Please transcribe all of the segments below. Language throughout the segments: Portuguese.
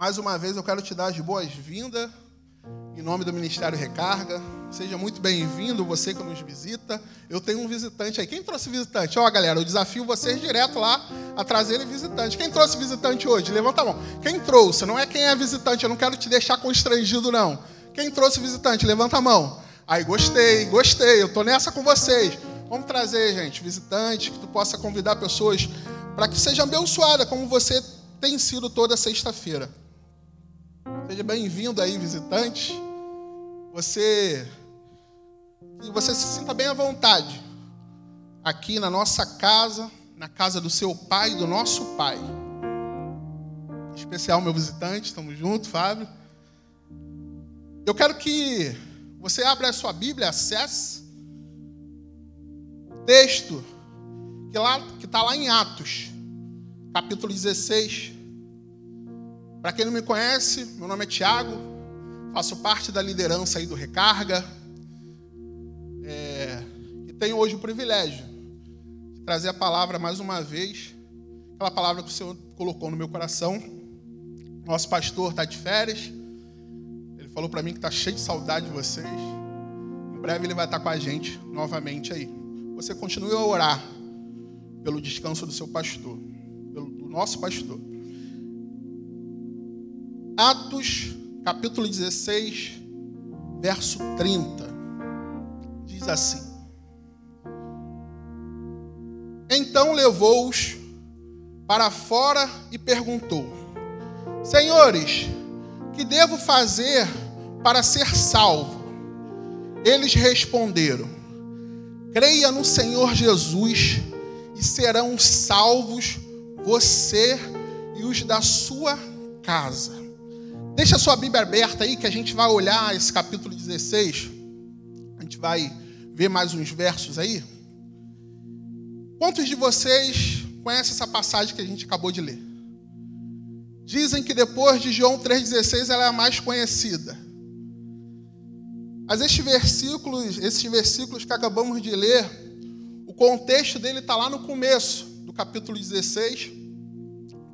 Mais uma vez eu quero te dar as boas-vindas em nome do Ministério Recarga. Seja muito bem-vindo, você que nos visita. Eu tenho um visitante aí. Quem trouxe visitante? Ó, galera, eu desafio vocês direto lá a trazerem visitante. Quem trouxe visitante hoje? Levanta a mão. Quem trouxe? Não é quem é visitante, eu não quero te deixar constrangido, não. Quem trouxe visitante? Levanta a mão. Aí, gostei, gostei, eu tô nessa com vocês. Vamos trazer, gente, visitante, que tu possa convidar pessoas para que seja abençoada, como você tem sido toda sexta-feira. Seja bem-vindo aí, visitante. Você que você se sinta bem à vontade aqui na nossa casa, na casa do seu pai, do nosso pai. Em especial meu visitante, estamos juntos, Fábio. Eu quero que você abra a sua Bíblia, acesse texto que lá que está lá em Atos, capítulo 16. Para quem não me conhece, meu nome é Tiago, faço parte da liderança aí do Recarga. É, e tenho hoje o privilégio de trazer a palavra mais uma vez, aquela palavra que o Senhor colocou no meu coração. Nosso pastor está de férias. Ele falou para mim que está cheio de saudade de vocês. Em breve ele vai estar com a gente novamente aí. Você continue a orar pelo descanso do seu pastor, pelo do nosso pastor. Atos, capítulo 16, verso 30. Diz assim: Então levou-os para fora e perguntou: Senhores, que devo fazer para ser salvo? Eles responderam: Creia no Senhor Jesus e serão salvos você e os da sua casa. Deixa a sua Bíblia aberta aí que a gente vai olhar esse capítulo 16. A gente vai ver mais uns versos aí. Quantos de vocês conhecem essa passagem que a gente acabou de ler? Dizem que depois de João 3,16 ela é a mais conhecida. Mas estes versículos, esses versículos que acabamos de ler, o contexto dele está lá no começo do capítulo 16.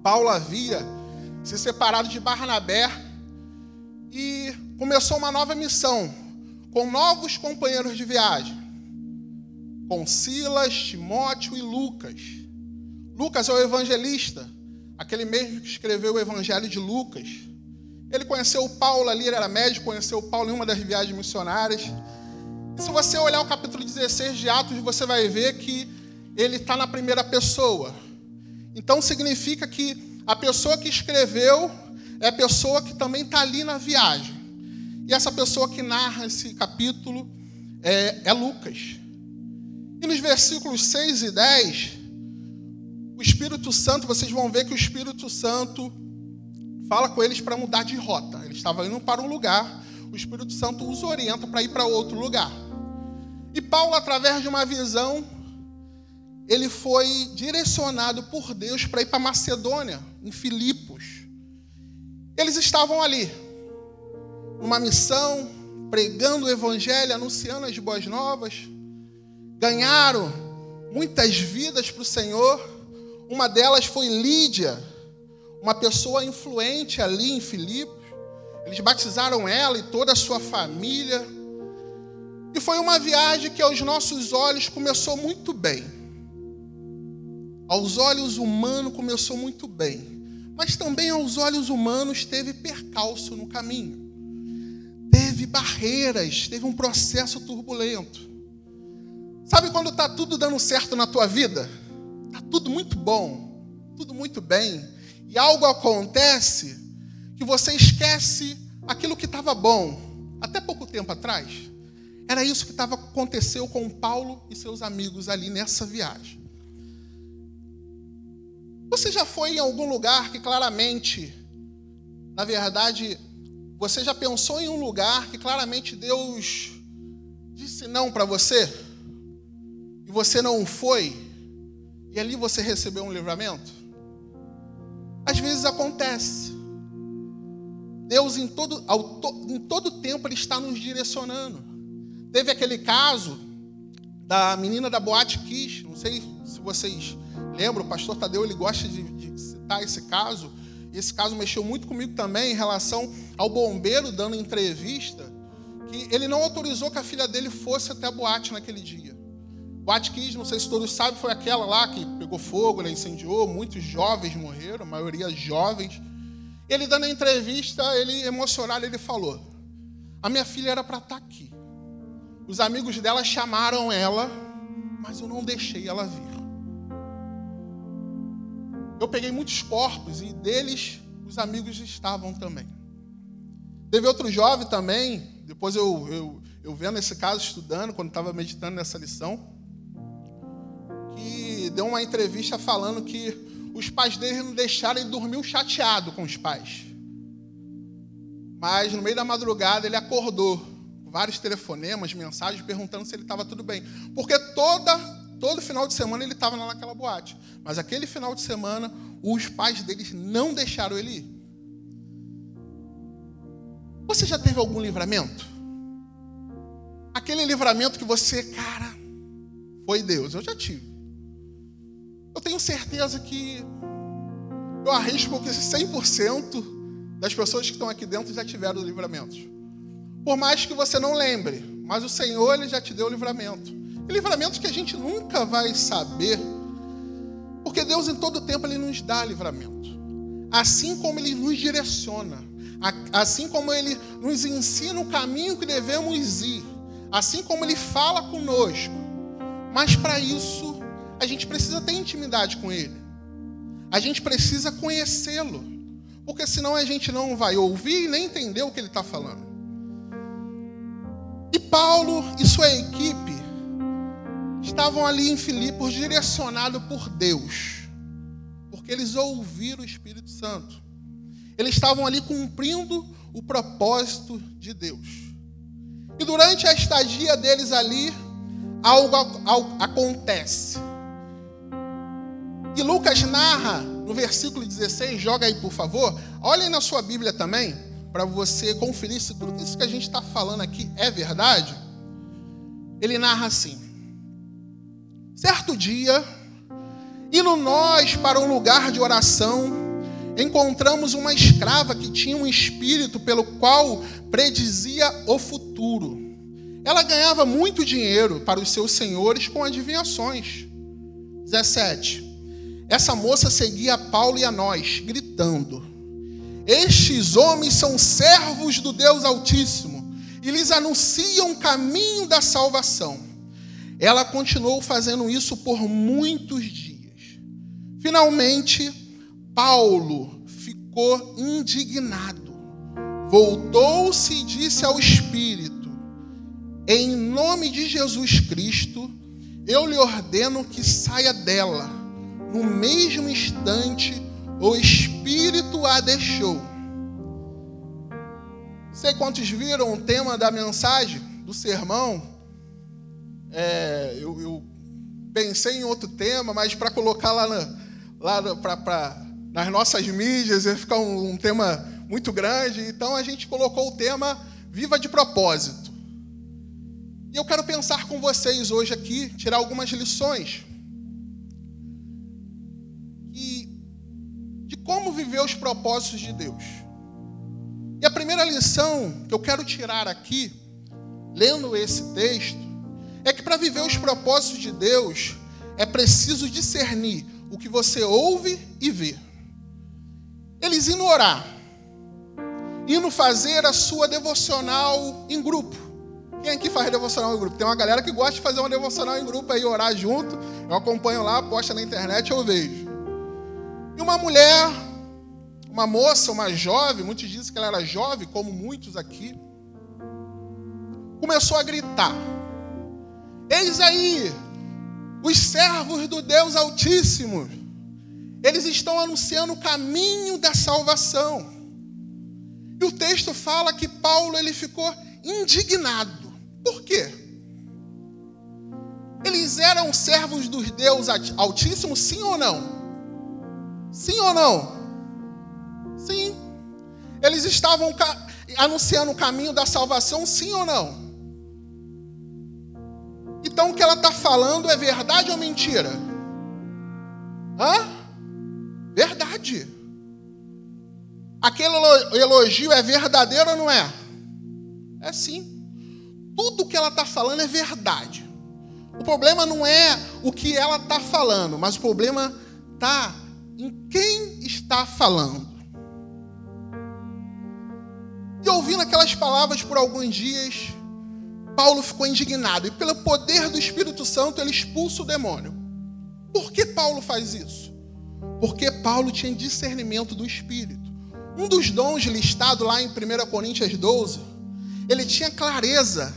Paulo havia se separado de Barnabé e começou uma nova missão com novos companheiros de viagem, com Silas, Timóteo e Lucas. Lucas é o evangelista, aquele mesmo que escreveu o Evangelho de Lucas. Ele conheceu Paulo ali, ele era médico, conheceu Paulo em uma das viagens missionárias. E se você olhar o capítulo 16 de Atos, você vai ver que ele está na primeira pessoa. Então significa que a pessoa que escreveu é a pessoa que também está ali na viagem. E essa pessoa que narra esse capítulo é, é Lucas. E nos versículos 6 e 10, o Espírito Santo, vocês vão ver que o Espírito Santo fala com eles para mudar de rota. Eles estavam indo para um lugar, o Espírito Santo os orienta para ir para outro lugar. E Paulo, através de uma visão, ele foi direcionado por Deus para ir para Macedônia, em Filipos. Eles estavam ali, numa missão, pregando o Evangelho, anunciando as boas novas. Ganharam muitas vidas para o Senhor. Uma delas foi Lídia, uma pessoa influente ali em Filipos. Eles batizaram ela e toda a sua família. E foi uma viagem que aos nossos olhos começou muito bem. Aos olhos humanos começou muito bem mas também aos olhos humanos teve percalço no caminho. Teve barreiras, teve um processo turbulento. Sabe quando está tudo dando certo na tua vida? Está tudo muito bom, tudo muito bem, e algo acontece que você esquece aquilo que estava bom até pouco tempo atrás. Era isso que estava aconteceu com Paulo e seus amigos ali nessa viagem. Você já foi em algum lugar que claramente, na verdade, você já pensou em um lugar que claramente Deus disse não para você? E você não foi? E ali você recebeu um livramento? Às vezes acontece. Deus em todo, em todo tempo Ele está nos direcionando. Teve aquele caso da menina da Boate Kiss, não sei se vocês Lembra, o pastor Tadeu ele gosta de, de citar esse caso. esse caso mexeu muito comigo também, em relação ao bombeiro dando entrevista, que ele não autorizou que a filha dele fosse até a boate naquele dia. Boate Kiss, não sei se todos sabem, foi aquela lá que pegou fogo, ela incendiou, muitos jovens morreram, a maioria jovens. Ele dando a entrevista, ele emocionado, ele falou: A minha filha era para estar tá aqui. Os amigos dela chamaram ela, mas eu não deixei ela vir. Eu peguei muitos corpos e deles os amigos estavam também. Teve outro jovem também, depois eu, eu, eu vendo esse caso, estudando, quando estava meditando nessa lição, que deu uma entrevista falando que os pais dele não deixaram ele dormir chateado com os pais. Mas no meio da madrugada ele acordou, vários telefonemas, mensagens perguntando se ele estava tudo bem. Porque toda Todo final de semana ele estava lá naquela boate. Mas aquele final de semana, os pais deles não deixaram ele ir. Você já teve algum livramento? Aquele livramento que você, cara, foi Deus. Eu já tive. Eu tenho certeza que eu arrisco que 100% das pessoas que estão aqui dentro já tiveram livramentos. Por mais que você não lembre, mas o Senhor ele já te deu o livramento. Livramentos que a gente nunca vai saber, porque Deus em todo tempo ele nos dá livramento. Assim como ele nos direciona, assim como ele nos ensina o caminho que devemos ir, assim como ele fala conosco. Mas para isso, a gente precisa ter intimidade com ele. A gente precisa conhecê-lo. Porque senão a gente não vai ouvir e nem entender o que ele está falando. E Paulo e sua equipe estavam ali em Filipos direcionados por Deus, porque eles ouviram o Espírito Santo. Eles estavam ali cumprindo o propósito de Deus. E durante a estadia deles ali, algo, algo acontece. E Lucas narra no versículo 16, joga aí por favor. Olhem na sua Bíblia também, para você conferir se tudo isso que a gente está falando aqui é verdade. Ele narra assim: Certo dia, indo nós para um lugar de oração, encontramos uma escrava que tinha um espírito pelo qual predizia o futuro. Ela ganhava muito dinheiro para os seus senhores com adivinhações. 17. Essa moça seguia a Paulo e a nós, gritando: Estes homens são servos do Deus Altíssimo e lhes anunciam o caminho da salvação. Ela continuou fazendo isso por muitos dias. Finalmente, Paulo ficou indignado. Voltou-se e disse ao Espírito: Em nome de Jesus Cristo, eu lhe ordeno que saia dela. No mesmo instante, o Espírito a deixou. Não sei quantos viram o tema da mensagem, do sermão é, eu, eu, pensei em outro tema, mas para colocar lá, na, lá pra, pra, nas nossas mídias ia ficar um, um tema muito grande. Então a gente colocou o tema Viva de Propósito. E eu quero pensar com vocês hoje aqui, tirar algumas lições. E de como viver os propósitos de Deus. E a primeira lição que eu quero tirar aqui, lendo esse texto, é que para viver os propósitos de Deus, é preciso discernir o que você ouve e vê. Eles indo orar, indo fazer a sua devocional em grupo. Quem aqui faz devocional em grupo? Tem uma galera que gosta de fazer uma devocional em grupo aí, orar junto. Eu acompanho lá, posta na internet, eu vejo. E uma mulher, uma moça, uma jovem, muitos dizem que ela era jovem, como muitos aqui, começou a gritar. Eis aí, os servos do Deus Altíssimo, eles estão anunciando o caminho da salvação. E o texto fala que Paulo ele ficou indignado. Por quê? Eles eram servos dos Deus Altíssimo, sim ou não? Sim ou não? Sim. Eles estavam anunciando o caminho da salvação, sim ou não? Então o que ela está falando é verdade ou mentira? Hã? Verdade. aquele elogio é verdadeiro ou não é? É sim. Tudo que ela está falando é verdade. O problema não é o que ela está falando, mas o problema está em quem está falando. E ouvindo aquelas palavras por alguns dias, Paulo ficou indignado e, pelo poder do Espírito Santo, ele expulsa o demônio. Por que Paulo faz isso? Porque Paulo tinha discernimento do Espírito. Um dos dons listado lá em 1 Coríntios 12, ele tinha clareza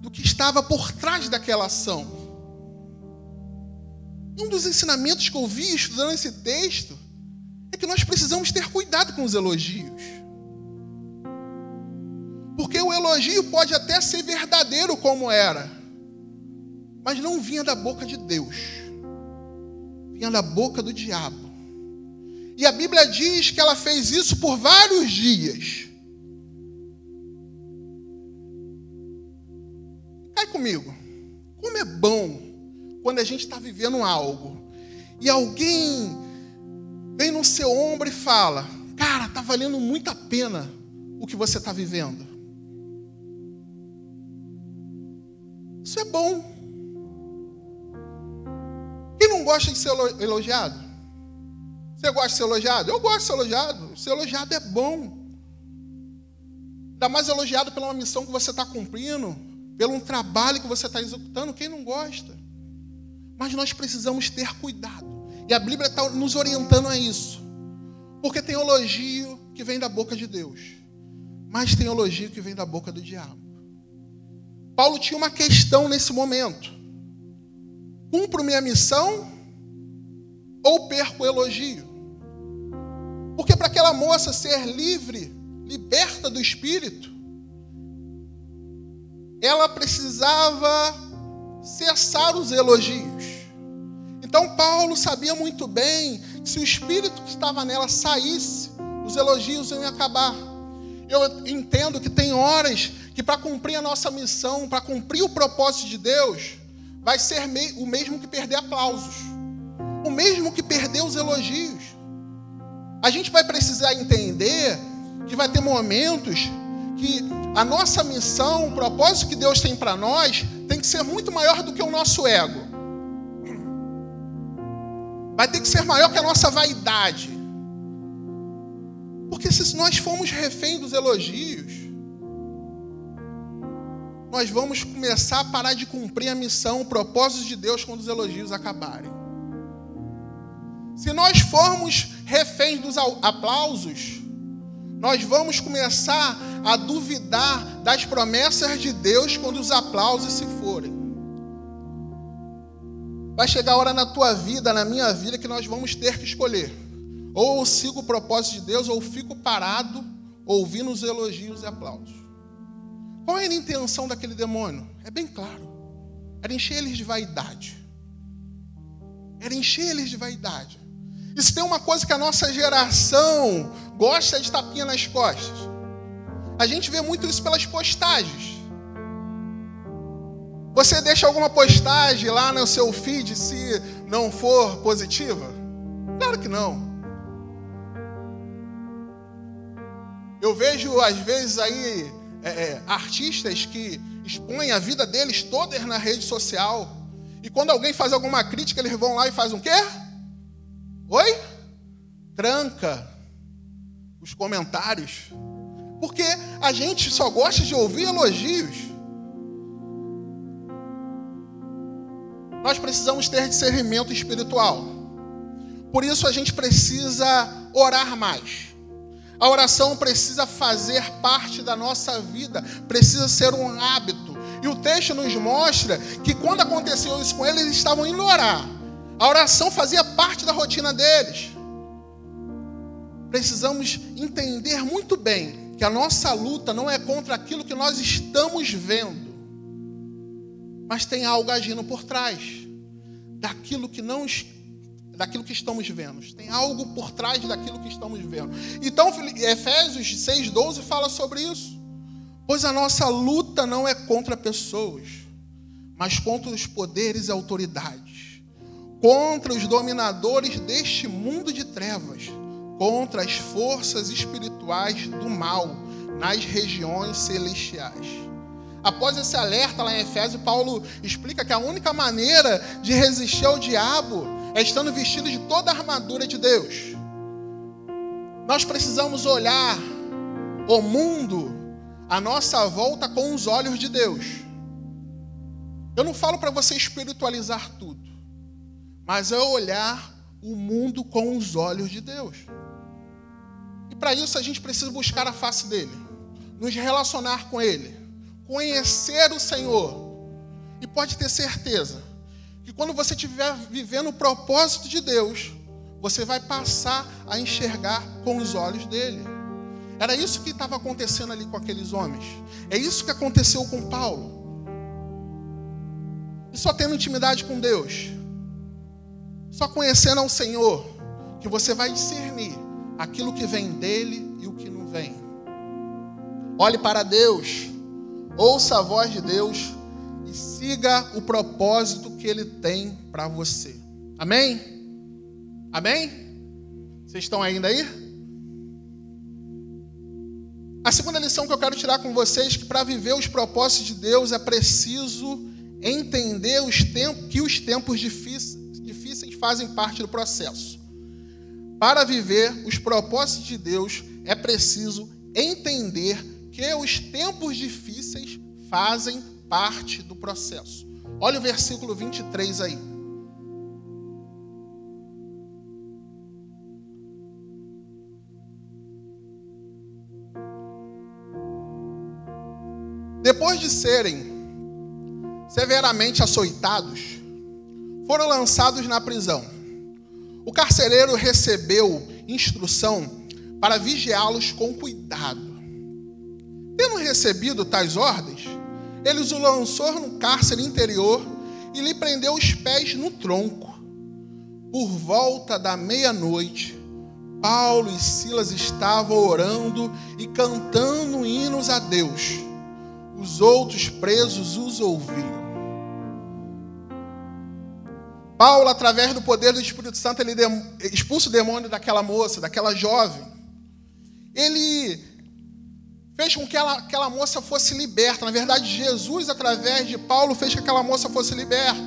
do que estava por trás daquela ação. Um dos ensinamentos que eu vi estudando esse texto é que nós precisamos ter cuidado com os elogios. Porque o elogio pode até ser verdadeiro como era, mas não vinha da boca de Deus, vinha da boca do diabo. E a Bíblia diz que ela fez isso por vários dias. Cai comigo. Como é bom quando a gente está vivendo algo e alguém vem no seu ombro e fala: Cara, está valendo muito a pena o que você está vivendo. Isso é bom. Quem não gosta de ser elogiado? Você gosta de ser elogiado? Eu gosto de ser elogiado. Ser elogiado é bom. Ainda mais elogiado pela uma missão que você está cumprindo, pelo um trabalho que você está executando. Quem não gosta? Mas nós precisamos ter cuidado. E a Bíblia está nos orientando a isso. Porque tem elogio que vem da boca de Deus, mas tem elogio que vem da boca do diabo. Paulo tinha uma questão nesse momento: cumpro minha missão ou perco o elogio? Porque para aquela moça ser livre, liberta do espírito, ela precisava cessar os elogios. Então Paulo sabia muito bem que se o espírito que estava nela saísse, os elogios iam acabar. Eu entendo que tem horas que para cumprir a nossa missão, para cumprir o propósito de Deus, vai ser o mesmo que perder aplausos, o mesmo que perder os elogios. A gente vai precisar entender que vai ter momentos que a nossa missão, o propósito que Deus tem para nós, tem que ser muito maior do que o nosso ego vai ter que ser maior que a nossa vaidade. Porque se nós formos refém dos elogios, nós vamos começar a parar de cumprir a missão, o propósito de Deus quando os elogios acabarem. Se nós formos reféns dos aplausos, nós vamos começar a duvidar das promessas de Deus quando os aplausos se forem. Vai chegar a hora na tua vida, na minha vida, que nós vamos ter que escolher. Ou eu sigo o propósito de Deus, ou fico parado, ouvindo os elogios e aplausos. Qual era a intenção daquele demônio? É bem claro. Era encher eles de vaidade. Era encher eles de vaidade. E se tem uma coisa que a nossa geração gosta é de tapinha nas costas. A gente vê muito isso pelas postagens. Você deixa alguma postagem lá no seu feed se não for positiva? Claro que não. Eu vejo às vezes aí é, é, artistas que expõem a vida deles todas na rede social. E quando alguém faz alguma crítica, eles vão lá e fazem um quê? Oi? Tranca os comentários. Porque a gente só gosta de ouvir elogios. nós precisamos ter discernimento espiritual. Por isso a gente precisa orar mais. A oração precisa fazer parte da nossa vida, precisa ser um hábito. E o texto nos mostra que quando aconteceu isso com eles, eles estavam indo orar. A oração fazia parte da rotina deles. Precisamos entender muito bem que a nossa luta não é contra aquilo que nós estamos vendo mas tem algo agindo por trás daquilo que não daquilo que estamos vendo. Tem algo por trás daquilo que estamos vendo. Então, Efésios 6:12 fala sobre isso. Pois a nossa luta não é contra pessoas, mas contra os poderes e autoridades, contra os dominadores deste mundo de trevas, contra as forças espirituais do mal nas regiões celestiais. Após esse alerta lá em Efésio, Paulo explica que a única maneira de resistir ao diabo é estando vestido de toda a armadura de Deus. Nós precisamos olhar o mundo à nossa volta com os olhos de Deus. Eu não falo para você espiritualizar tudo, mas é olhar o mundo com os olhos de Deus. E para isso a gente precisa buscar a face dele, nos relacionar com ele, conhecer o Senhor. E pode ter certeza que quando você estiver vivendo o propósito de Deus, você vai passar a enxergar com os olhos dele. Era isso que estava acontecendo ali com aqueles homens. É isso que aconteceu com Paulo. E só tendo intimidade com Deus, só conhecendo ao Senhor, que você vai discernir aquilo que vem dele e o que não vem. Olhe para Deus, ouça a voz de Deus e siga o propósito que ele tem para você. Amém? Amém? Vocês estão ainda aí? A segunda lição que eu quero tirar com vocês é que para viver os propósitos de Deus é preciso entender os tempos, que os tempos difíceis fazem parte do processo. Para viver os propósitos de Deus, é preciso entender que os tempos difíceis fazem parte do processo. Olha o versículo 23 aí. Depois de serem severamente açoitados, foram lançados na prisão. O carcereiro recebeu instrução para vigiá-los com cuidado. Tendo recebido tais ordens, ele os lançou no cárcere interior e lhe prendeu os pés no tronco. Por volta da meia-noite, Paulo e Silas estavam orando e cantando hinos a Deus. Os outros presos os ouviam. Paulo, através do poder do Espírito Santo, ele expulsa o demônio daquela moça, daquela jovem. Ele fez com que ela, aquela moça fosse liberta. Na verdade, Jesus, através de Paulo, fez que aquela moça fosse liberta.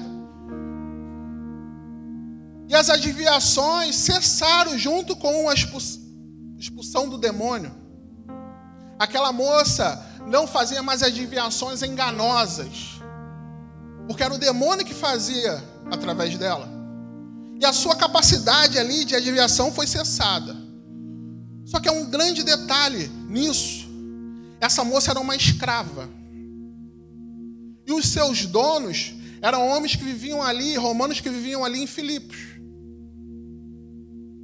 E as adivinhações cessaram junto com a expulsão do demônio. Aquela moça não fazia mais adivinhações enganosas, porque era o demônio que fazia através dela. E a sua capacidade ali de adivinhação foi cessada. Só que é um grande detalhe nisso. Essa moça era uma escrava. E os seus donos eram homens que viviam ali, romanos que viviam ali em Filipos.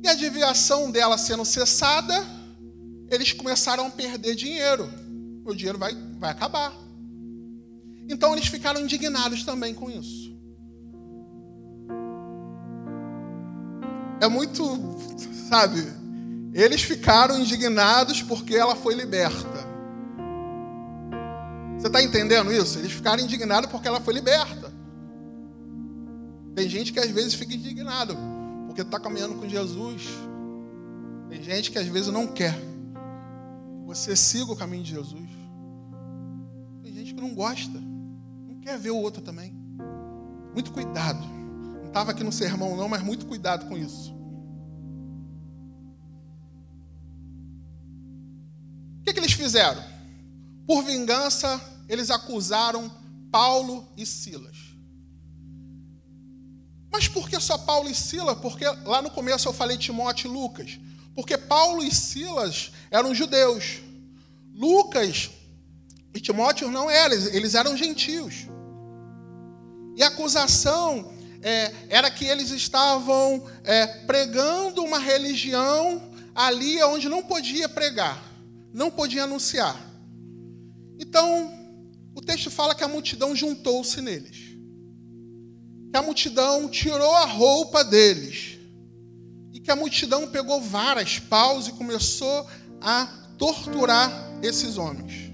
E a adivinhação dela sendo cessada, eles começaram a perder dinheiro. O dinheiro vai, vai acabar. Então eles ficaram indignados também com isso. é muito, sabe? Eles ficaram indignados porque ela foi liberta. Você está entendendo isso? Eles ficaram indignados porque ela foi liberta. Tem gente que às vezes fica indignado porque está caminhando com Jesus. Tem gente que às vezes não quer. Você siga o caminho de Jesus. Tem gente que não gosta, não quer ver o outro também. Muito cuidado estava aqui no sermão, não, mas muito cuidado com isso. O que, que eles fizeram? Por vingança, eles acusaram Paulo e Silas. Mas por que só Paulo e Silas? Porque lá no começo eu falei Timóteo e Lucas. Porque Paulo e Silas eram judeus. Lucas e Timóteo não eram, eles eram gentios. E a acusação é, era que eles estavam é, pregando uma religião ali onde não podia pregar, não podia anunciar. Então, o texto fala que a multidão juntou-se neles. Que a multidão tirou a roupa deles. E que a multidão pegou varas, paus e começou a torturar esses homens.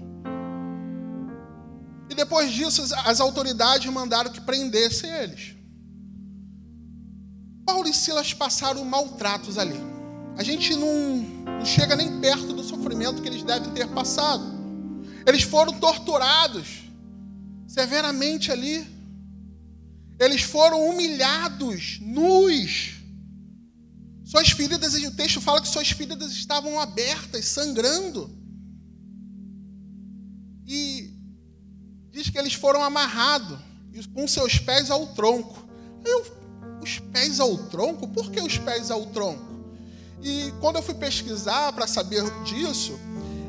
E depois disso, as autoridades mandaram que prendessem eles. Paulo e Silas passaram maltratos ali. a gente não, não chega nem perto do sofrimento que eles devem ter passado. Eles foram torturados severamente ali. Eles foram humilhados, nus. Suas feridas, o texto fala que suas feridas estavam abertas, sangrando. E diz que eles foram amarrados com seus pés ao tronco. Eu, os pés ao tronco? Por que os pés ao tronco? E quando eu fui pesquisar para saber disso,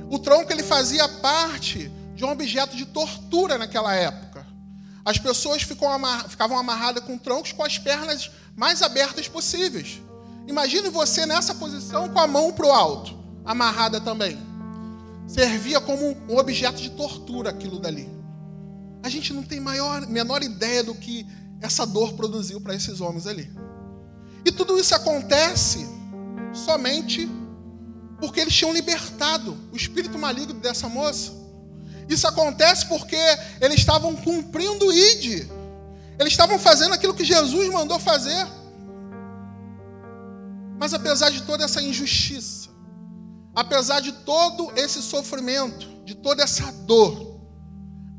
o tronco ele fazia parte de um objeto de tortura naquela época. As pessoas ficavam amarradas com troncos com as pernas mais abertas possíveis. Imagine você nessa posição com a mão para o alto, amarrada também. Servia como um objeto de tortura aquilo dali. A gente não tem maior, menor ideia do que essa dor produziu para esses homens ali. E tudo isso acontece somente porque eles tinham libertado o espírito maligno dessa moça. Isso acontece porque eles estavam cumprindo o ID. Eles estavam fazendo aquilo que Jesus mandou fazer. Mas apesar de toda essa injustiça, apesar de todo esse sofrimento, de toda essa dor,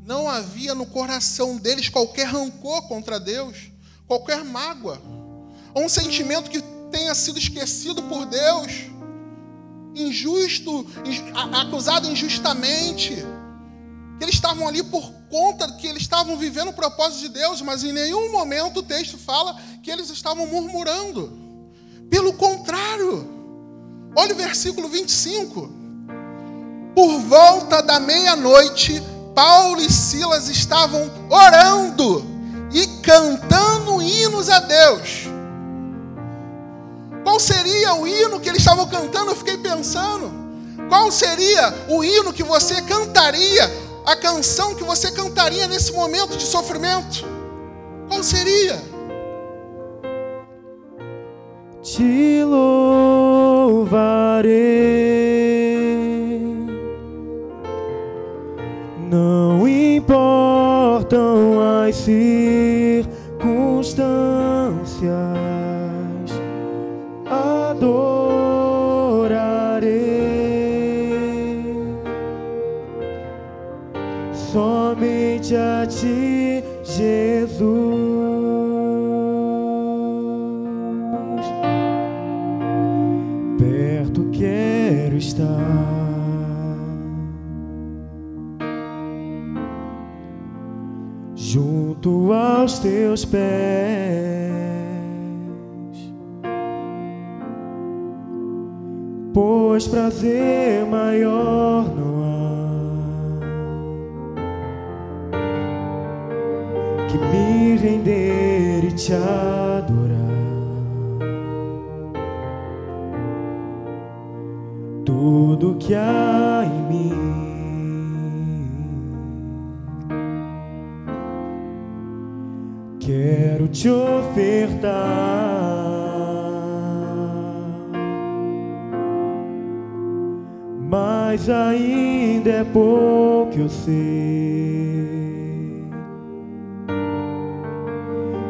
não havia no coração deles qualquer rancor contra Deus, qualquer mágoa, ou um sentimento que tenha sido esquecido por Deus, injusto, acusado injustamente, eles estavam ali por conta que eles estavam vivendo o propósito de Deus, mas em nenhum momento o texto fala que eles estavam murmurando. Pelo contrário, olha o versículo 25. Por volta da meia-noite, Paulo e Silas estavam orando e cantando hinos a Deus. Qual seria o hino que eles estavam cantando? Eu fiquei pensando. Qual seria o hino que você cantaria? A canção que você cantaria nesse momento de sofrimento? Qual seria? Te louvarei, não importam as circunstâncias. Aos teus pés, pois prazer maior não render e te adorar. Tudo que há em mim, quero te ofertar. Mas ainda é pouco eu sei.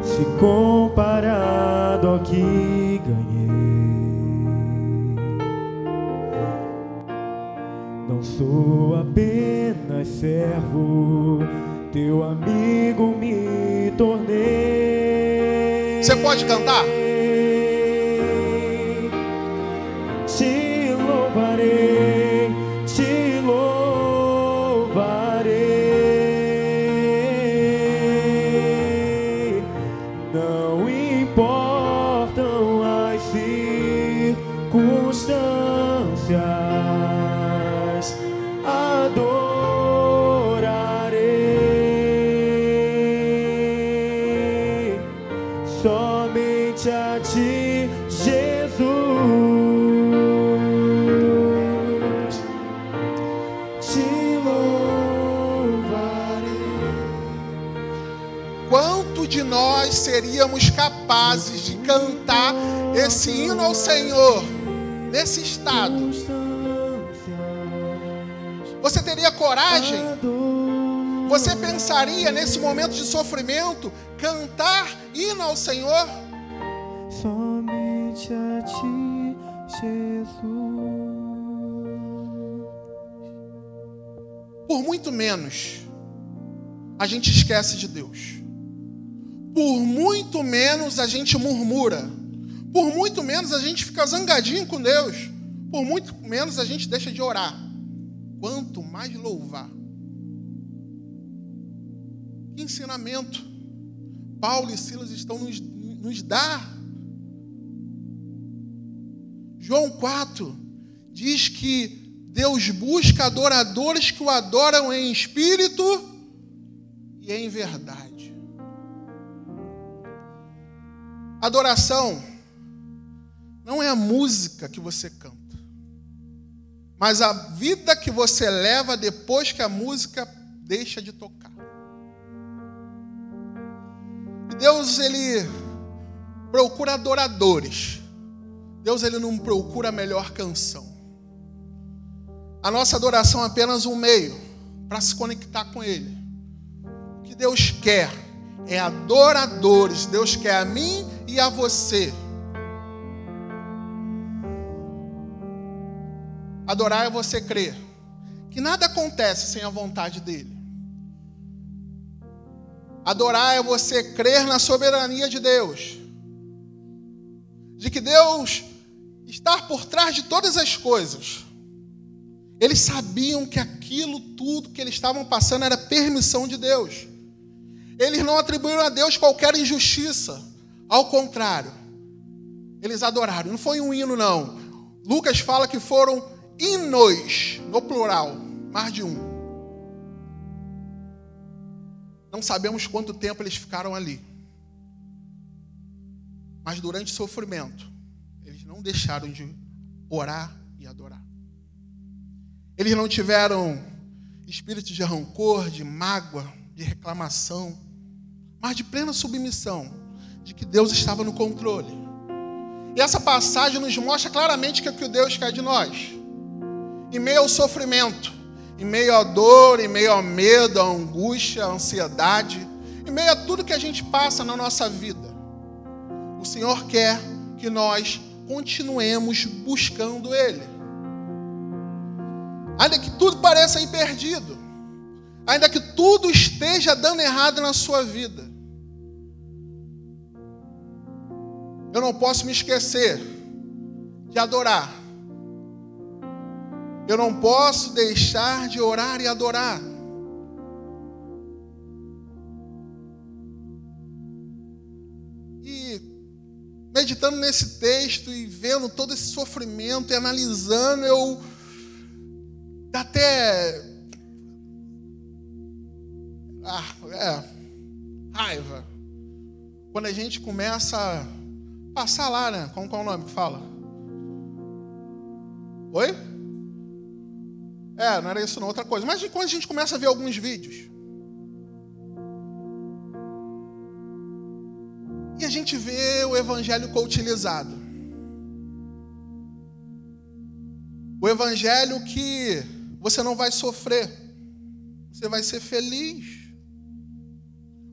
se comparado ao que ganhei. Não sou apenas servo, teu amigo me tornei. Você pode cantar? Seríamos capazes de cantar esse hino ao Senhor nesse estado? Você teria coragem? Você pensaria nesse momento de sofrimento cantar hino ao Senhor? Somente a ti, Jesus. Por muito menos, a gente esquece de Deus. Por muito menos, a gente murmura. Por muito menos, a gente fica zangadinho com Deus. Por muito menos, a gente deixa de orar. Quanto mais louvar. Que ensinamento Paulo e Silas estão nos, nos dar. João 4 diz que Deus busca adoradores que o adoram em espírito e em verdade. Adoração não é a música que você canta, mas a vida que você leva depois que a música deixa de tocar. E Deus, ele procura adoradores. Deus, ele não procura a melhor canção. A nossa adoração é apenas um meio para se conectar com Ele. O que Deus quer é adoradores. Deus quer a mim e a você. Adorar é você crer que nada acontece sem a vontade dEle. Adorar é você crer na soberania de Deus. De que Deus está por trás de todas as coisas. Eles sabiam que aquilo tudo que eles estavam passando era permissão de Deus. Eles não atribuíram a Deus qualquer injustiça. Ao contrário, eles adoraram. Não foi um hino, não. Lucas fala que foram hinos, no plural, mais de um. Não sabemos quanto tempo eles ficaram ali. Mas durante o sofrimento, eles não deixaram de orar e adorar. Eles não tiveram espírito de rancor, de mágoa, de reclamação, mas de plena submissão de que Deus estava no controle. E essa passagem nos mostra claramente que é o que Deus quer de nós. Em meio ao sofrimento, em meio à dor, em meio ao medo, à angústia, à ansiedade, em meio a tudo que a gente passa na nossa vida, o Senhor quer que nós continuemos buscando Ele. Ainda que tudo pareça ir perdido, ainda que tudo esteja dando errado na sua vida, eu não posso me esquecer de adorar. Eu não posso deixar de orar e adorar. E meditando nesse texto e vendo todo esse sofrimento e analisando, eu até. Ah, é. Raiva. Quando a gente começa a passar lá, né? Qual, qual é o nome que fala? Oi? É, não era isso não, outra coisa. Mas quando a gente começa a ver alguns vídeos. E a gente vê o evangelho utilizado. O evangelho que você não vai sofrer, você vai ser feliz.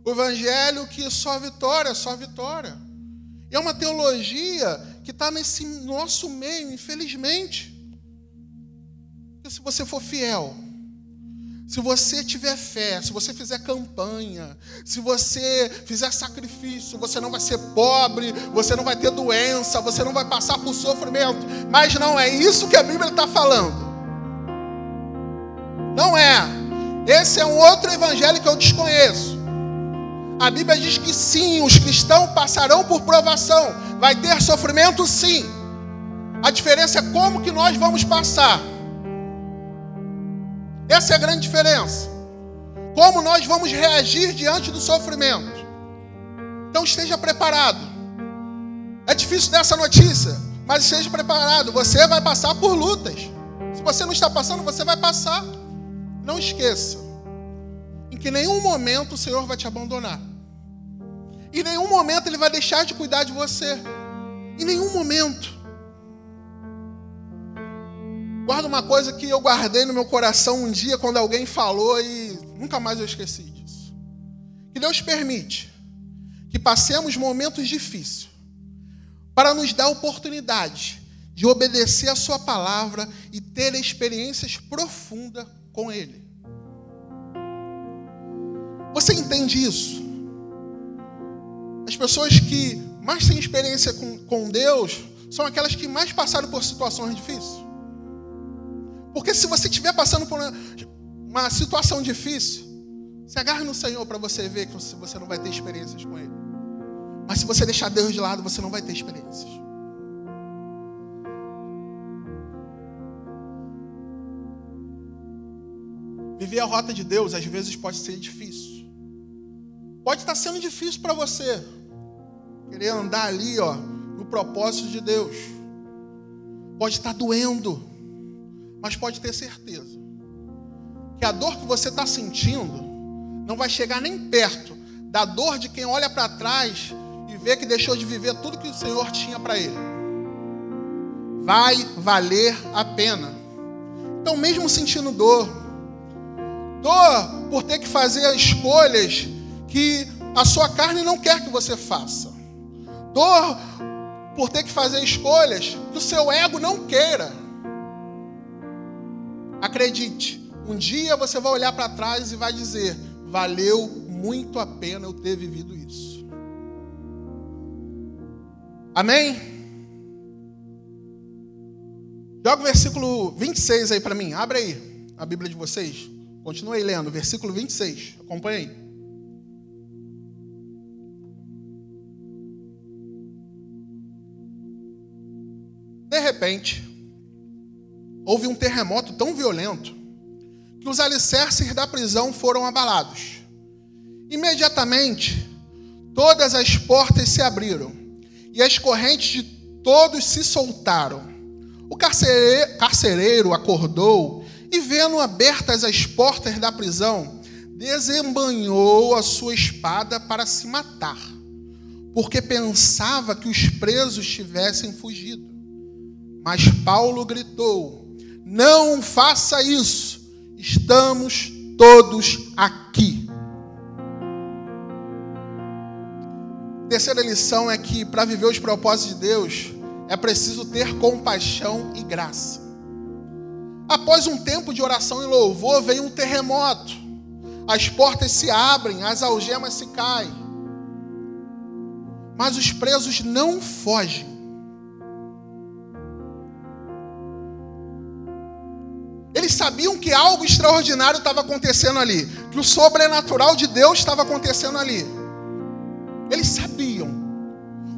O evangelho que só vitória, só vitória. E é uma teologia que está nesse nosso meio, infelizmente. Porque se você for fiel, se você tiver fé, se você fizer campanha, se você fizer sacrifício, você não vai ser pobre, você não vai ter doença, você não vai passar por sofrimento. Mas não é isso que a Bíblia está falando. Não é. Esse é um outro evangelho que eu desconheço. A Bíblia diz que sim, os cristãos passarão por provação. Vai ter sofrimento sim. A diferença é como que nós vamos passar. Essa é a grande diferença. Como nós vamos reagir diante do sofrimento. Então esteja preparado. É difícil dessa notícia, mas esteja preparado. Você vai passar por lutas. Se você não está passando, você vai passar. Não esqueça em que nenhum momento o Senhor vai te abandonar. Em nenhum momento Ele vai deixar de cuidar de você. Em nenhum momento. Guarda uma coisa que eu guardei no meu coração um dia quando alguém falou e nunca mais eu esqueci disso. Que Deus permite que passemos momentos difíceis para nos dar oportunidade de obedecer a Sua palavra e ter experiências profundas com Ele. Você entende isso? As pessoas que mais têm experiência com, com Deus são aquelas que mais passaram por situações difíceis. Porque se você estiver passando por uma, uma situação difícil, se agarre no Senhor para você ver que você não vai ter experiências com Ele. Mas se você deixar Deus de lado, você não vai ter experiências. Viver a rota de Deus às vezes pode ser difícil. Pode estar sendo difícil para você querer andar ali, ó, no propósito de Deus. Pode estar doendo, mas pode ter certeza que a dor que você está sentindo não vai chegar nem perto da dor de quem olha para trás e vê que deixou de viver tudo que o Senhor tinha para ele. Vai valer a pena. Então, mesmo sentindo dor, dor por ter que fazer escolhas que a sua carne não quer que você faça. Dor por ter que fazer escolhas que o seu ego não queira. Acredite, um dia você vai olhar para trás e vai dizer: valeu muito a pena eu ter vivido isso. Amém? Joga o versículo 26 aí para mim. Abre aí a Bíblia de vocês. Continue lendo, versículo 26. Acompanhe aí. Repente, houve um terremoto tão violento que os alicerces da prisão foram abalados. Imediatamente, todas as portas se abriram e as correntes de todos se soltaram. O carcereiro acordou e, vendo abertas as portas da prisão, desembanhou a sua espada para se matar, porque pensava que os presos tivessem fugido. Mas Paulo gritou: Não faça isso, estamos todos aqui. Terceira lição é que para viver os propósitos de Deus é preciso ter compaixão e graça. Após um tempo de oração e louvor, vem um terremoto. As portas se abrem, as algemas se caem. Mas os presos não fogem. Sabiam que algo extraordinário estava acontecendo ali, que o sobrenatural de Deus estava acontecendo ali. Eles sabiam.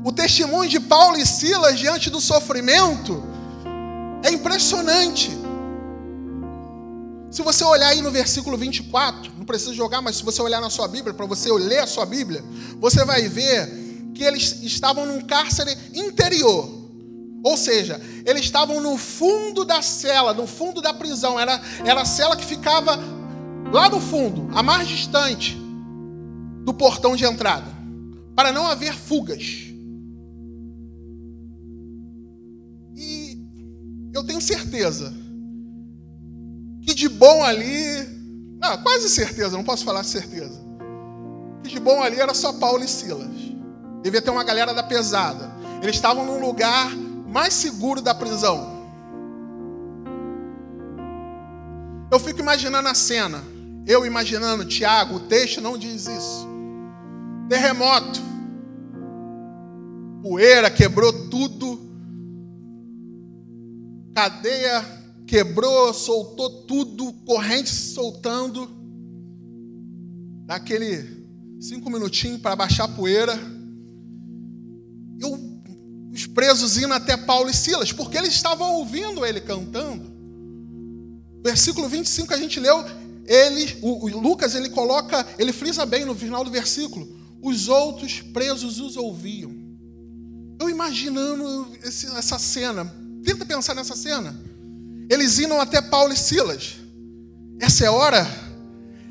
O testemunho de Paulo e Silas diante do sofrimento é impressionante. Se você olhar aí no versículo 24, não precisa jogar, mas se você olhar na sua Bíblia, para você ler a sua Bíblia, você vai ver que eles estavam num cárcere interior. Ou seja, eles estavam no fundo da cela, no fundo da prisão. Era, era a cela que ficava lá no fundo, a mais distante do portão de entrada, para não haver fugas. E eu tenho certeza que de bom ali, não, quase certeza, não posso falar certeza. Que de bom ali era só Paulo e Silas. Devia ter uma galera da pesada. Eles estavam num lugar mais seguro da prisão. Eu fico imaginando a cena. Eu imaginando, Tiago, o texto não diz isso. Terremoto. Poeira quebrou tudo. Cadeia quebrou, soltou tudo, corrente soltando. Daquele cinco minutinhos para baixar a poeira. Eu, os presos indo até Paulo e Silas, porque eles estavam ouvindo ele cantando. Versículo 25 a gente leu, ele, o, o Lucas ele coloca, ele frisa bem no final do versículo. Os outros presos os ouviam. Eu imaginando esse, essa cena, tenta pensar nessa cena. Eles iam até Paulo e Silas. Essa é hora?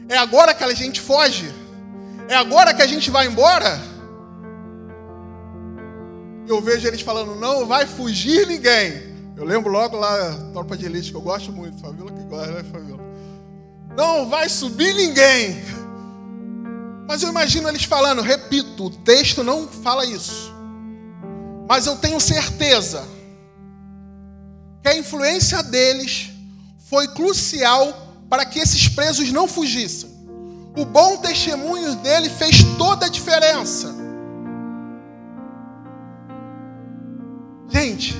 É agora que a gente foge? É agora que a gente vai embora? Eu vejo eles falando, não vai fugir ninguém. Eu lembro logo lá, tropa de elite, que eu gosto muito, Fabíola que gosta, né, Fabíola? Não vai subir ninguém. Mas eu imagino eles falando, repito, o texto não fala isso. Mas eu tenho certeza que a influência deles foi crucial para que esses presos não fugissem. O bom testemunho dele fez toda a diferença. Gente,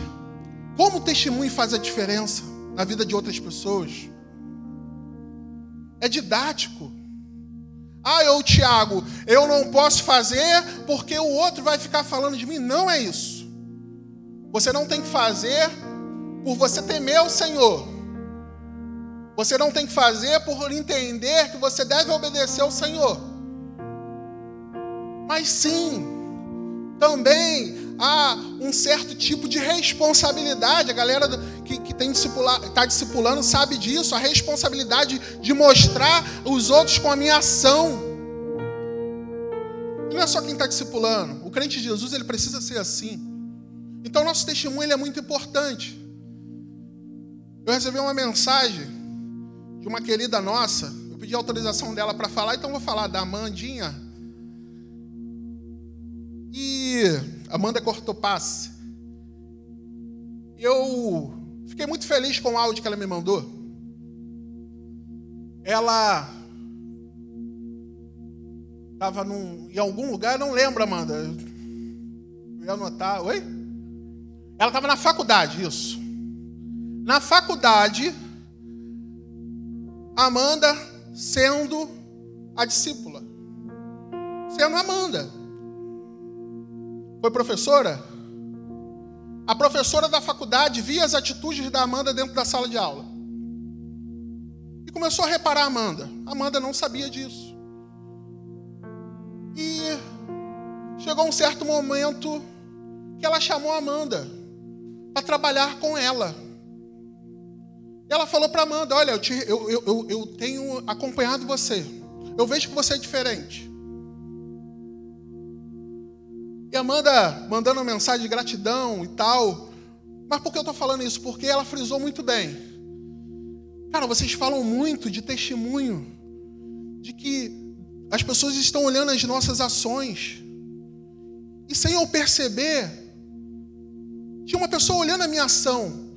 como o testemunho faz a diferença na vida de outras pessoas? É didático. Ah, eu, Tiago, eu não posso fazer porque o outro vai ficar falando de mim. Não é isso. Você não tem que fazer por você temer o Senhor. Você não tem que fazer por entender que você deve obedecer ao Senhor. Mas sim, também há um certo tipo de responsabilidade. A galera que, que está discipulando sabe disso. A responsabilidade de mostrar os outros com a minha ação. E não é só quem está discipulando. O crente de Jesus ele precisa ser assim. Então, nosso testemunho é muito importante. Eu recebi uma mensagem de uma querida nossa. Eu pedi autorização dela para falar, então vou falar da Amandinha. E Amanda cortou passe. Eu fiquei muito feliz com o áudio que ela me mandou. Ela estava em algum lugar, não lembro, Amanda. Eu ia anotar. Oi? Ela estava na faculdade, isso. Na faculdade, Amanda sendo a discípula. Sendo Amanda. Foi professora? A professora da faculdade via as atitudes da Amanda dentro da sala de aula. E começou a reparar a Amanda. A Amanda não sabia disso. E chegou um certo momento que ela chamou a Amanda para trabalhar com ela. Ela falou para Amanda: Olha, eu, te, eu, eu, eu tenho acompanhado você. Eu vejo que você é diferente. E Amanda mandando uma mensagem de gratidão e tal. Mas por que eu estou falando isso? Porque ela frisou muito bem. Cara, vocês falam muito de testemunho, de que as pessoas estão olhando as nossas ações. E sem eu perceber, tinha uma pessoa olhando a minha ação.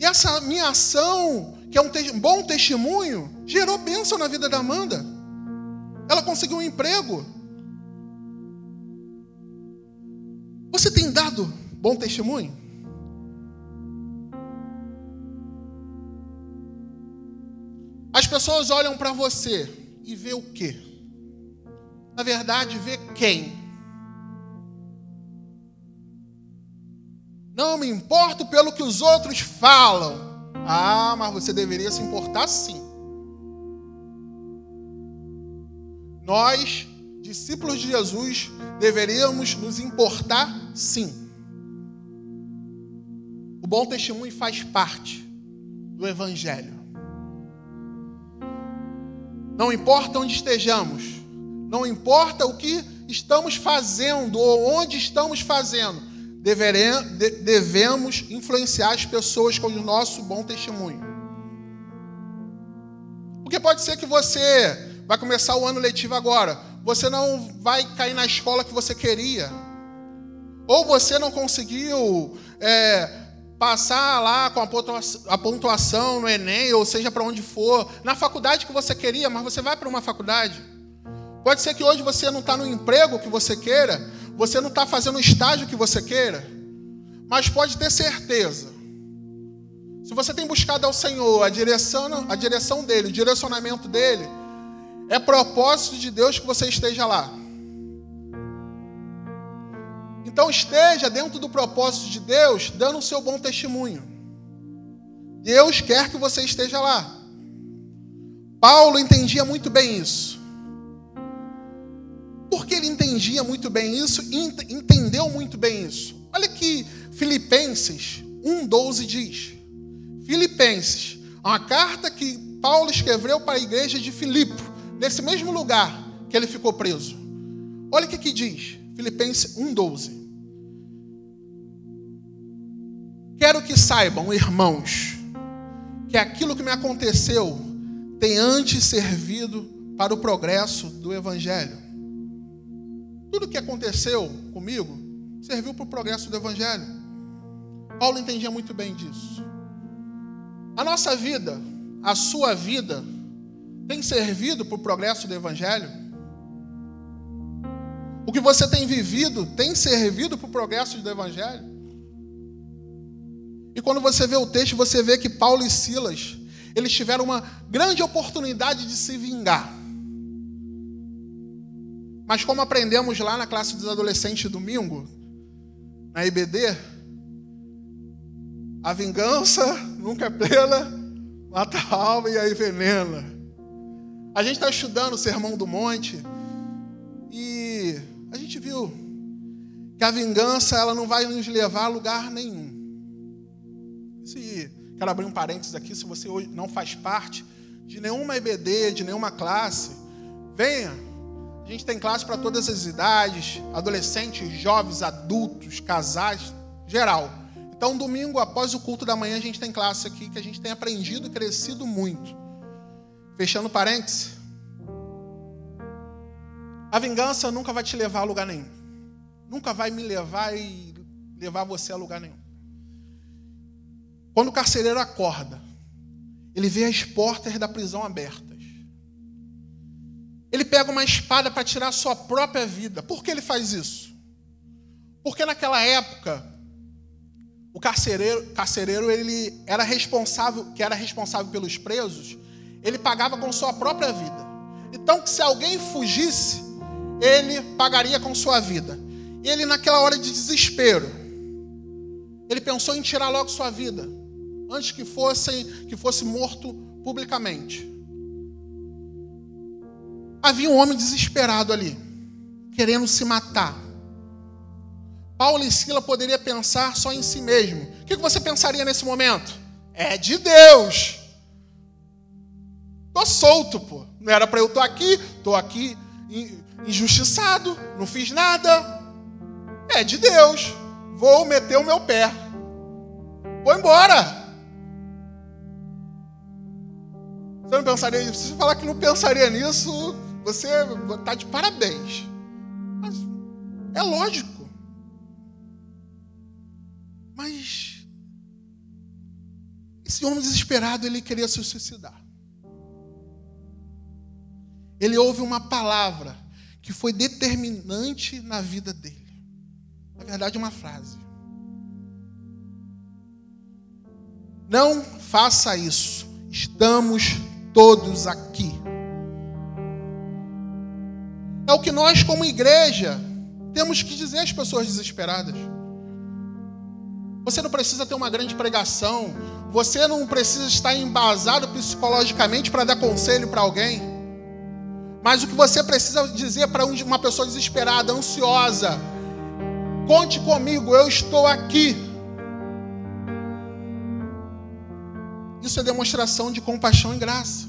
E essa minha ação, que é um te bom testemunho, gerou bênção na vida da Amanda. Ela conseguiu um emprego. Dado bom testemunho? As pessoas olham para você e vê o quê? Na verdade, vê quem? Não me importo pelo que os outros falam. Ah, mas você deveria se importar sim. Nós, discípulos de Jesus, deveríamos nos importar sim. Bom testemunho faz parte do Evangelho. Não importa onde estejamos, não importa o que estamos fazendo ou onde estamos fazendo, devemos influenciar as pessoas com o nosso bom testemunho. Porque pode ser que você vai começar o ano letivo agora, você não vai cair na escola que você queria, ou você não conseguiu é, passar lá com a pontuação no Enem, ou seja, para onde for, na faculdade que você queria, mas você vai para uma faculdade. Pode ser que hoje você não está no emprego que você queira, você não está fazendo o estágio que você queira, mas pode ter certeza. Se você tem buscado ao Senhor a direção, a direção dele, o direcionamento dele, é propósito de Deus que você esteja lá. Então esteja dentro do propósito de Deus, dando o seu bom testemunho. Deus quer que você esteja lá. Paulo entendia muito bem isso. Porque ele entendia muito bem isso e entendeu muito bem isso. Olha que Filipenses 1,12 diz. Filipenses, uma carta que Paulo escreveu para a igreja de Filipe, nesse mesmo lugar que ele ficou preso. Olha o que, que diz, Filipenses 1,12. Quero que saibam, irmãos, que aquilo que me aconteceu tem antes servido para o progresso do Evangelho tudo que aconteceu comigo serviu para o progresso do Evangelho. Paulo entendia muito bem disso. A nossa vida, a sua vida, tem servido para o progresso do Evangelho? O que você tem vivido tem servido para o progresso do Evangelho? E quando você vê o texto, você vê que Paulo e Silas, eles tiveram uma grande oportunidade de se vingar. Mas como aprendemos lá na classe dos adolescentes domingo, na IBD, a vingança nunca é plena, mata a alma e aí venena. A gente está estudando o Sermão do Monte e viu que a vingança ela não vai nos levar a lugar nenhum. Se quero abrir um parênteses aqui, se você hoje não faz parte de nenhuma EBD, de nenhuma classe, venha. A gente tem classe para todas as idades, adolescentes, jovens, adultos, casais, geral. Então, domingo, após o culto da manhã, a gente tem classe aqui que a gente tem aprendido e crescido muito. Fechando parênteses. A vingança nunca vai te levar a lugar nenhum. Nunca vai me levar e levar você a lugar nenhum. Quando o carcereiro acorda, ele vê as portas da prisão abertas. Ele pega uma espada para tirar a sua própria vida. Por que ele faz isso? Porque naquela época, o carcereiro, carcereiro ele era responsável, que era responsável pelos presos, ele pagava com sua própria vida. Então, se alguém fugisse, ele pagaria com sua vida. Ele, naquela hora de desespero, ele pensou em tirar logo sua vida, antes que fosse, que fosse morto publicamente. Havia um homem desesperado ali, querendo se matar. Paulo e Sila poderia pensar só em si mesmo. O que você pensaria nesse momento? É de Deus. Tô solto, pô. Não era para eu estar aqui, tô aqui injustiçado, não fiz nada. É de Deus. Vou meter o meu pé. Vou embora. Você não pensaria nisso? Se você falar que não pensaria nisso, você está de parabéns. Mas é lógico. Mas esse homem desesperado, ele queria se suicidar. Ele ouve uma palavra que foi determinante na vida dele. Na verdade, uma frase. Não faça isso. Estamos todos aqui. É o que nós, como igreja, temos que dizer às pessoas desesperadas. Você não precisa ter uma grande pregação. Você não precisa estar embasado psicologicamente para dar conselho para alguém. Mas o que você precisa dizer para uma pessoa desesperada, ansiosa, conte comigo, eu estou aqui. Isso é demonstração de compaixão e graça.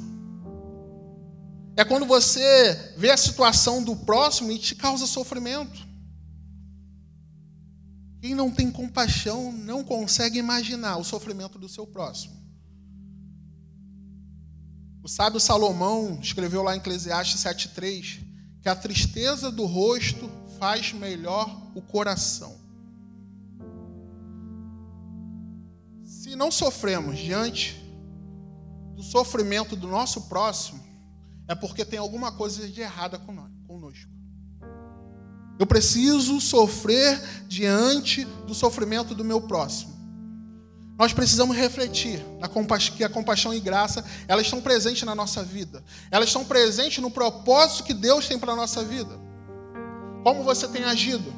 É quando você vê a situação do próximo e te causa sofrimento. Quem não tem compaixão não consegue imaginar o sofrimento do seu próximo. O sábio Salomão escreveu lá em Eclesiastes 7,3 que a tristeza do rosto faz melhor o coração. Se não sofremos diante do sofrimento do nosso próximo, é porque tem alguma coisa de errada conosco. Eu preciso sofrer diante do sofrimento do meu próximo. Nós precisamos refletir que a compaixão e graça, elas estão presentes na nossa vida. Elas estão presentes no propósito que Deus tem para a nossa vida. Como você tem agido?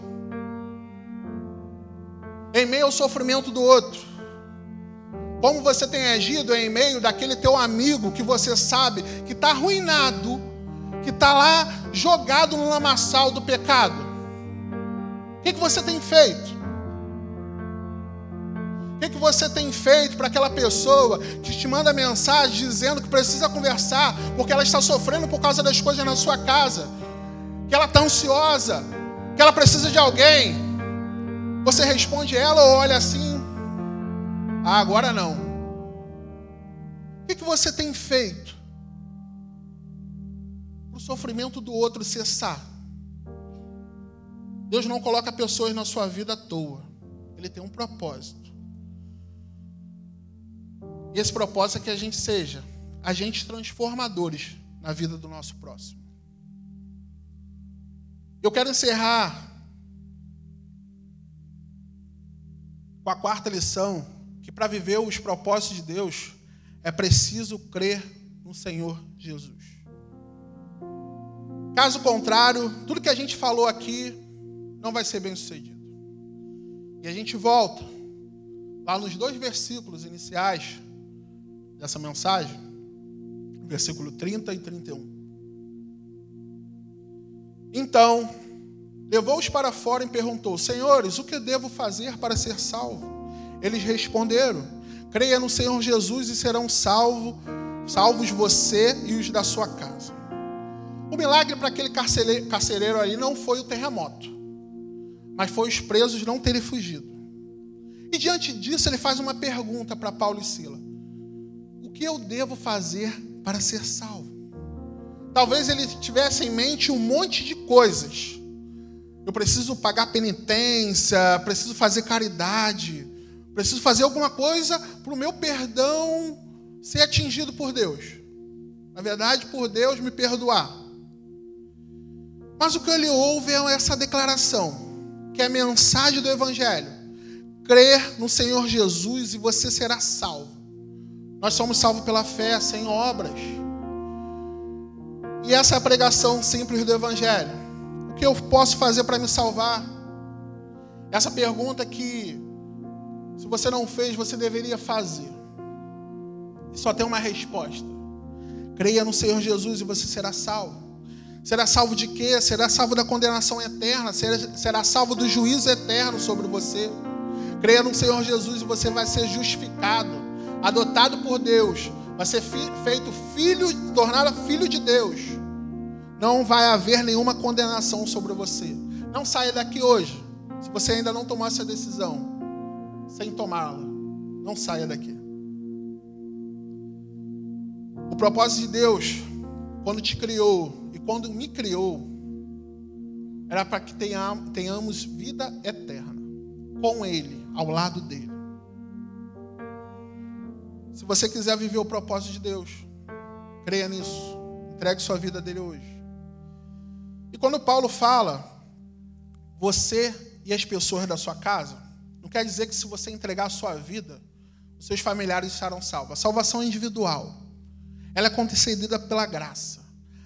Em meio ao sofrimento do outro. Como você tem agido em meio daquele teu amigo que você sabe que está arruinado, que está lá jogado no lamaçal do pecado? O que, que você tem feito? Que, que você tem feito para aquela pessoa que te manda mensagem dizendo que precisa conversar porque ela está sofrendo por causa das coisas na sua casa, que ela está ansiosa, que ela precisa de alguém? Você responde ela ou olha assim? Ah, agora não. O que, que você tem feito para o sofrimento do outro cessar? Deus não coloca pessoas na sua vida à toa. Ele tem um propósito. E esse propósito é que a gente seja agentes transformadores na vida do nosso próximo. Eu quero encerrar com a quarta lição, que para viver os propósitos de Deus é preciso crer no Senhor Jesus. Caso contrário, tudo que a gente falou aqui não vai ser bem sucedido. E a gente volta lá nos dois versículos iniciais dessa mensagem, versículo 30 e 31. Então, levou-os para fora e perguntou: Senhores, o que devo fazer para ser salvo? Eles responderam: Creia no Senhor Jesus e serão salvo, salvos você e os da sua casa. O milagre para aquele carcereiro ali não foi o terremoto, mas foi os presos não terem fugido. E diante disso, ele faz uma pergunta para Paulo e Sila: que eu devo fazer para ser salvo? Talvez ele tivesse em mente um monte de coisas. Eu preciso pagar penitência, preciso fazer caridade, preciso fazer alguma coisa para o meu perdão ser atingido por Deus. Na verdade, por Deus me perdoar. Mas o que ele ouve é essa declaração, que é a mensagem do Evangelho crer no Senhor Jesus e você será salvo. Nós somos salvos pela fé, sem obras. E essa é a pregação simples do Evangelho. O que eu posso fazer para me salvar? Essa pergunta que, se você não fez, você deveria fazer. E só tem uma resposta: creia no Senhor Jesus e você será salvo. Será salvo de quê? Será salvo da condenação eterna, será, será salvo do juízo eterno sobre você. Creia no Senhor Jesus e você vai ser justificado, adotado por Deus, vai ser feito filho, tornado filho de Deus. Não vai haver nenhuma condenação sobre você. Não saia daqui hoje, se você ainda não tomou essa decisão, sem tomá-la. Não saia daqui. O propósito de Deus, quando te criou e quando me criou, era para que tenhamos vida eterna com Ele ao lado dele. Se você quiser viver o propósito de Deus, creia nisso. Entregue sua vida dele hoje. E quando Paulo fala, você e as pessoas da sua casa, não quer dizer que se você entregar a sua vida, os seus familiares estarão salvos. A salvação é individual. Ela é concedida pela graça,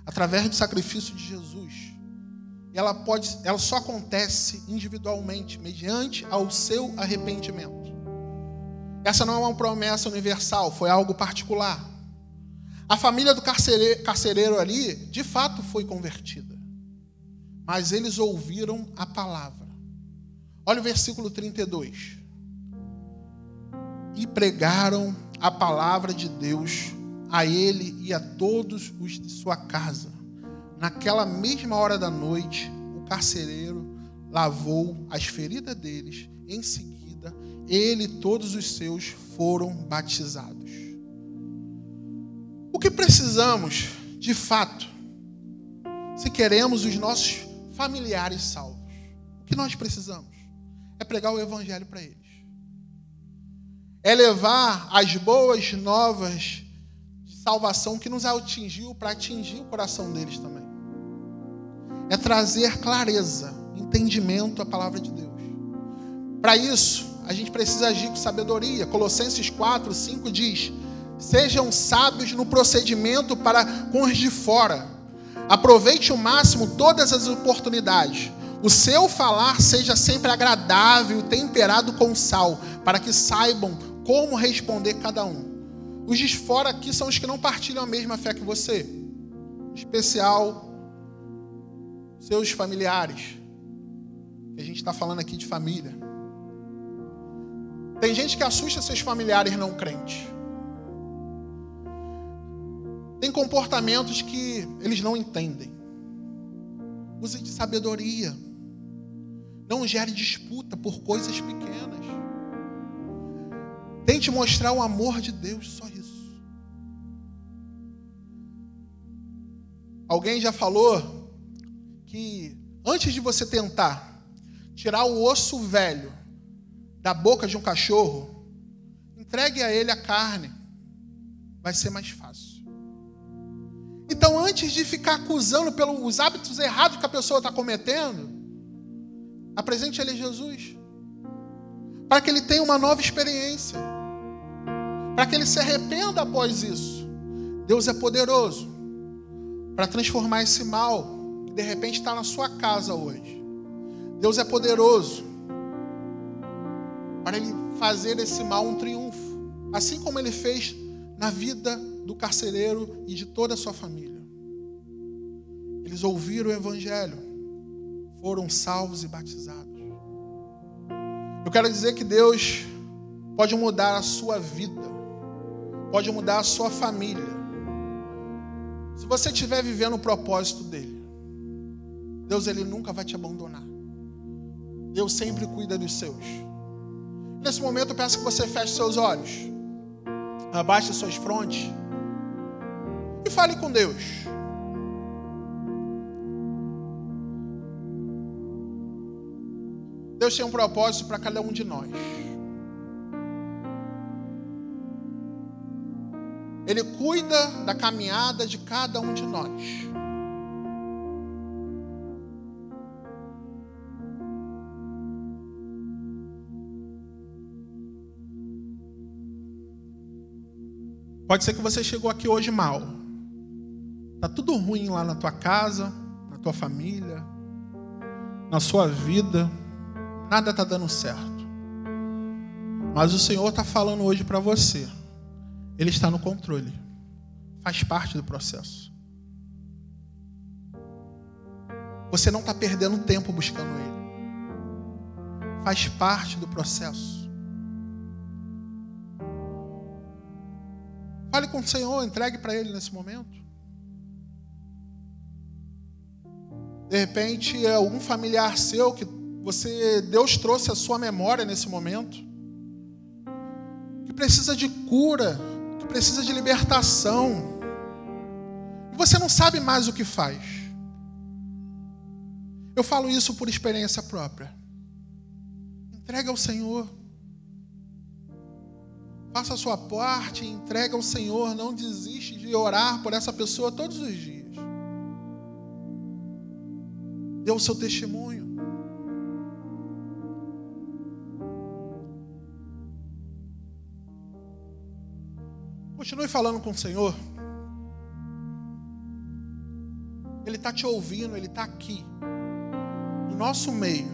através do sacrifício de Jesus ela pode, ela só acontece individualmente, mediante ao seu arrependimento. Essa não é uma promessa universal, foi algo particular. A família do carcereiro, carcereiro ali, de fato, foi convertida. Mas eles ouviram a palavra. Olha o versículo 32. E pregaram a palavra de Deus a ele e a todos os de sua casa naquela mesma hora da noite, o carcereiro lavou as feridas deles. Em seguida, ele e todos os seus foram batizados. O que precisamos, de fato, se queremos os nossos familiares salvos? O que nós precisamos? É pregar o evangelho para eles. É levar as boas novas de salvação que nos atingiu para atingir o coração deles também é trazer clareza, entendimento à palavra de Deus. Para isso, a gente precisa agir com sabedoria. Colossenses 4, 5 diz: Sejam sábios no procedimento para com os de fora. Aproveite o máximo todas as oportunidades. O seu falar seja sempre agradável, temperado com sal, para que saibam como responder cada um. Os de fora aqui são os que não partilham a mesma fé que você. Em especial seus familiares. A gente está falando aqui de família. Tem gente que assusta seus familiares não crentes. Tem comportamentos que eles não entendem. Use de sabedoria. Não gere disputa por coisas pequenas. Tente mostrar o amor de Deus, só isso. Alguém já falou que antes de você tentar tirar o osso velho da boca de um cachorro, entregue a ele a carne. vai ser mais fácil. Então, antes de ficar acusando pelos hábitos errados que a pessoa está cometendo, apresente ele a Jesus. Para que ele tenha uma nova experiência. Para que ele se arrependa após isso. Deus é poderoso para transformar esse mal que de repente está na sua casa hoje. Deus é poderoso para ele fazer esse mal um triunfo. Assim como ele fez na vida do carcereiro e de toda a sua família. Eles ouviram o Evangelho, foram salvos e batizados. Eu quero dizer que Deus pode mudar a sua vida, pode mudar a sua família. Se você estiver vivendo o propósito dele, Deus ele nunca vai te abandonar. Deus sempre cuida dos seus. Nesse momento eu peço que você feche seus olhos, abaixe suas frontes e fale com Deus. Deus tem um propósito para cada um de nós. Ele cuida da caminhada de cada um de nós. Pode ser que você chegou aqui hoje mal. Tá tudo ruim lá na tua casa, na tua família, na sua vida. Nada tá dando certo. Mas o Senhor está falando hoje para você. Ele está no controle. Faz parte do processo. Você não está perdendo tempo buscando Ele. Faz parte do processo. Fale com o Senhor, entregue para Ele nesse momento. De repente, é algum familiar seu que você Deus trouxe a sua memória nesse momento, que precisa de cura, que precisa de libertação. E você não sabe mais o que faz. Eu falo isso por experiência própria. Entrega ao Senhor. Faça a sua parte, entrega ao Senhor, não desiste de orar por essa pessoa todos os dias. Dê o seu testemunho. Continue falando com o Senhor. Ele está te ouvindo, Ele está aqui, no nosso meio.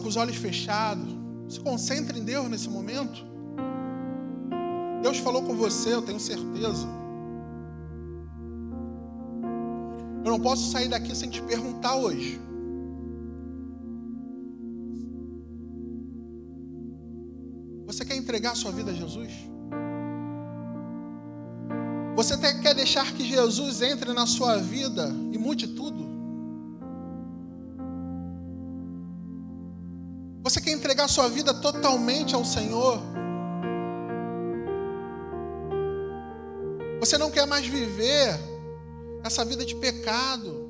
Com os olhos fechados. Se concentre em Deus nesse momento. Deus falou com você, eu tenho certeza. Eu não posso sair daqui sem te perguntar hoje. Você quer entregar a sua vida a Jesus? Você quer deixar que Jesus entre na sua vida e mude tudo? Você quer entregar sua vida totalmente ao Senhor? Você não quer mais viver essa vida de pecado,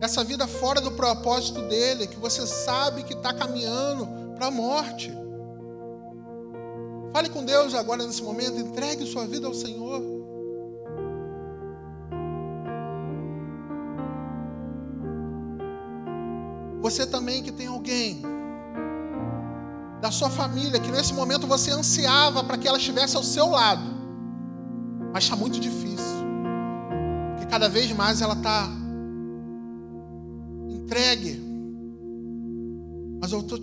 essa vida fora do propósito dele, que você sabe que está caminhando para a morte. Fale com Deus agora nesse momento, entregue sua vida ao Senhor. Você também que tem alguém da sua família, que nesse momento você ansiava para que ela estivesse ao seu lado, mas está muito difícil, porque cada vez mais ela está entregue. Mas eu estou,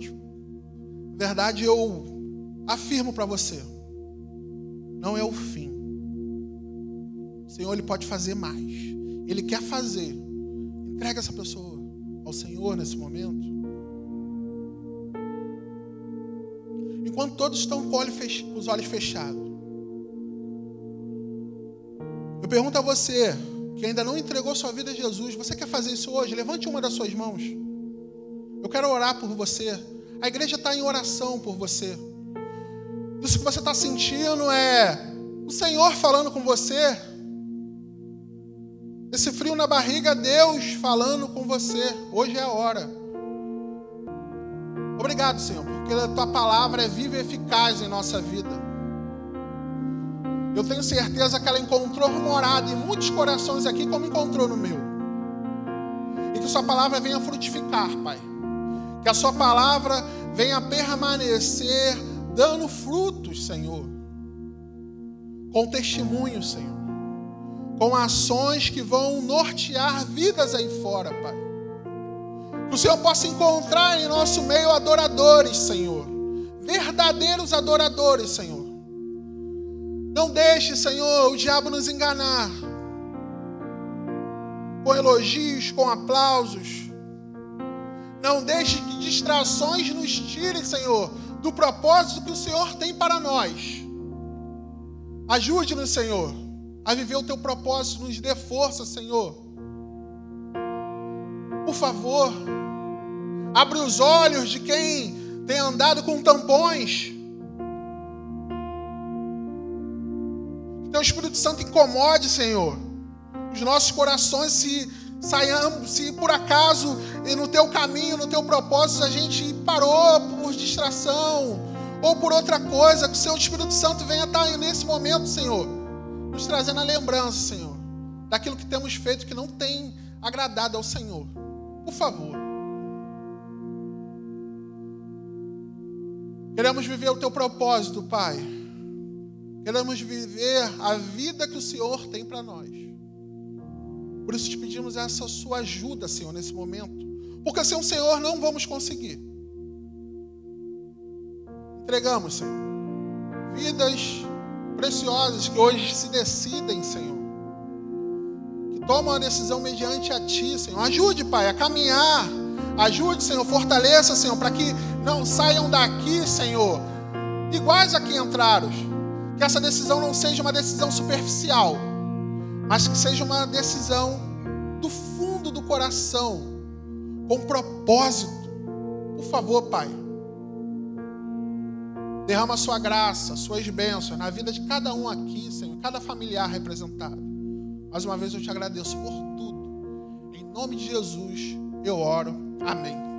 verdade, eu afirmo para você, não é o fim. O Senhor ele pode fazer mais. Ele quer fazer. Entrega essa pessoa ao Senhor nesse momento. Enquanto todos estão com os olhos fechados. Eu pergunto a você, que ainda não entregou sua vida a Jesus, você quer fazer isso hoje? Levante uma das suas mãos. Eu quero orar por você. A igreja está em oração por você. Isso que você está sentindo é o Senhor falando com você. Esse frio na barriga, Deus falando com você. Hoje é a hora. Obrigado, Senhor, porque a tua palavra é viva e eficaz em nossa vida. Eu tenho certeza que ela encontrou morada em muitos corações aqui, como encontrou no meu. E que Sua palavra venha frutificar, Pai. Que a Sua palavra venha permanecer dando frutos, Senhor. Com testemunho, Senhor. Com ações que vão nortear vidas aí fora, Pai. O Senhor possa encontrar em nosso meio adoradores, Senhor. Verdadeiros adoradores, Senhor não deixe, Senhor, o diabo nos enganar com elogios, com aplausos. Não deixe que distrações nos tirem, Senhor, do propósito que o Senhor tem para nós. Ajude-nos, Senhor, a viver o teu propósito, nos dê força, Senhor. Por favor, abre os olhos de quem tem andado com tampões Teu Espírito Santo incomode, Senhor, os nossos corações se saiamos, se por acaso no teu caminho, no teu propósito a gente parou por distração ou por outra coisa, que o Seu Espírito Santo venha estar nesse momento, Senhor, nos trazendo a lembrança, Senhor, daquilo que temos feito que não tem agradado ao Senhor. Por favor. Queremos viver o teu propósito, Pai. Queremos viver a vida que o Senhor tem para nós. Por isso te pedimos essa sua ajuda, Senhor, nesse momento. Porque sem o Senhor não vamos conseguir. Entregamos, Senhor. Vidas preciosas que hoje se decidem, Senhor. Que tomam a decisão mediante a Ti, Senhor. Ajude, Pai, a caminhar. Ajude, Senhor. Fortaleça, Senhor, para que não saiam daqui, Senhor, iguais a que entraram que essa decisão não seja uma decisão superficial, mas que seja uma decisão do fundo do coração, com propósito. Por favor, Pai, derrama a sua graça, suas bênçãos na vida de cada um aqui, Senhor, cada familiar representado. Mais uma vez eu te agradeço por tudo. Em nome de Jesus eu oro. Amém.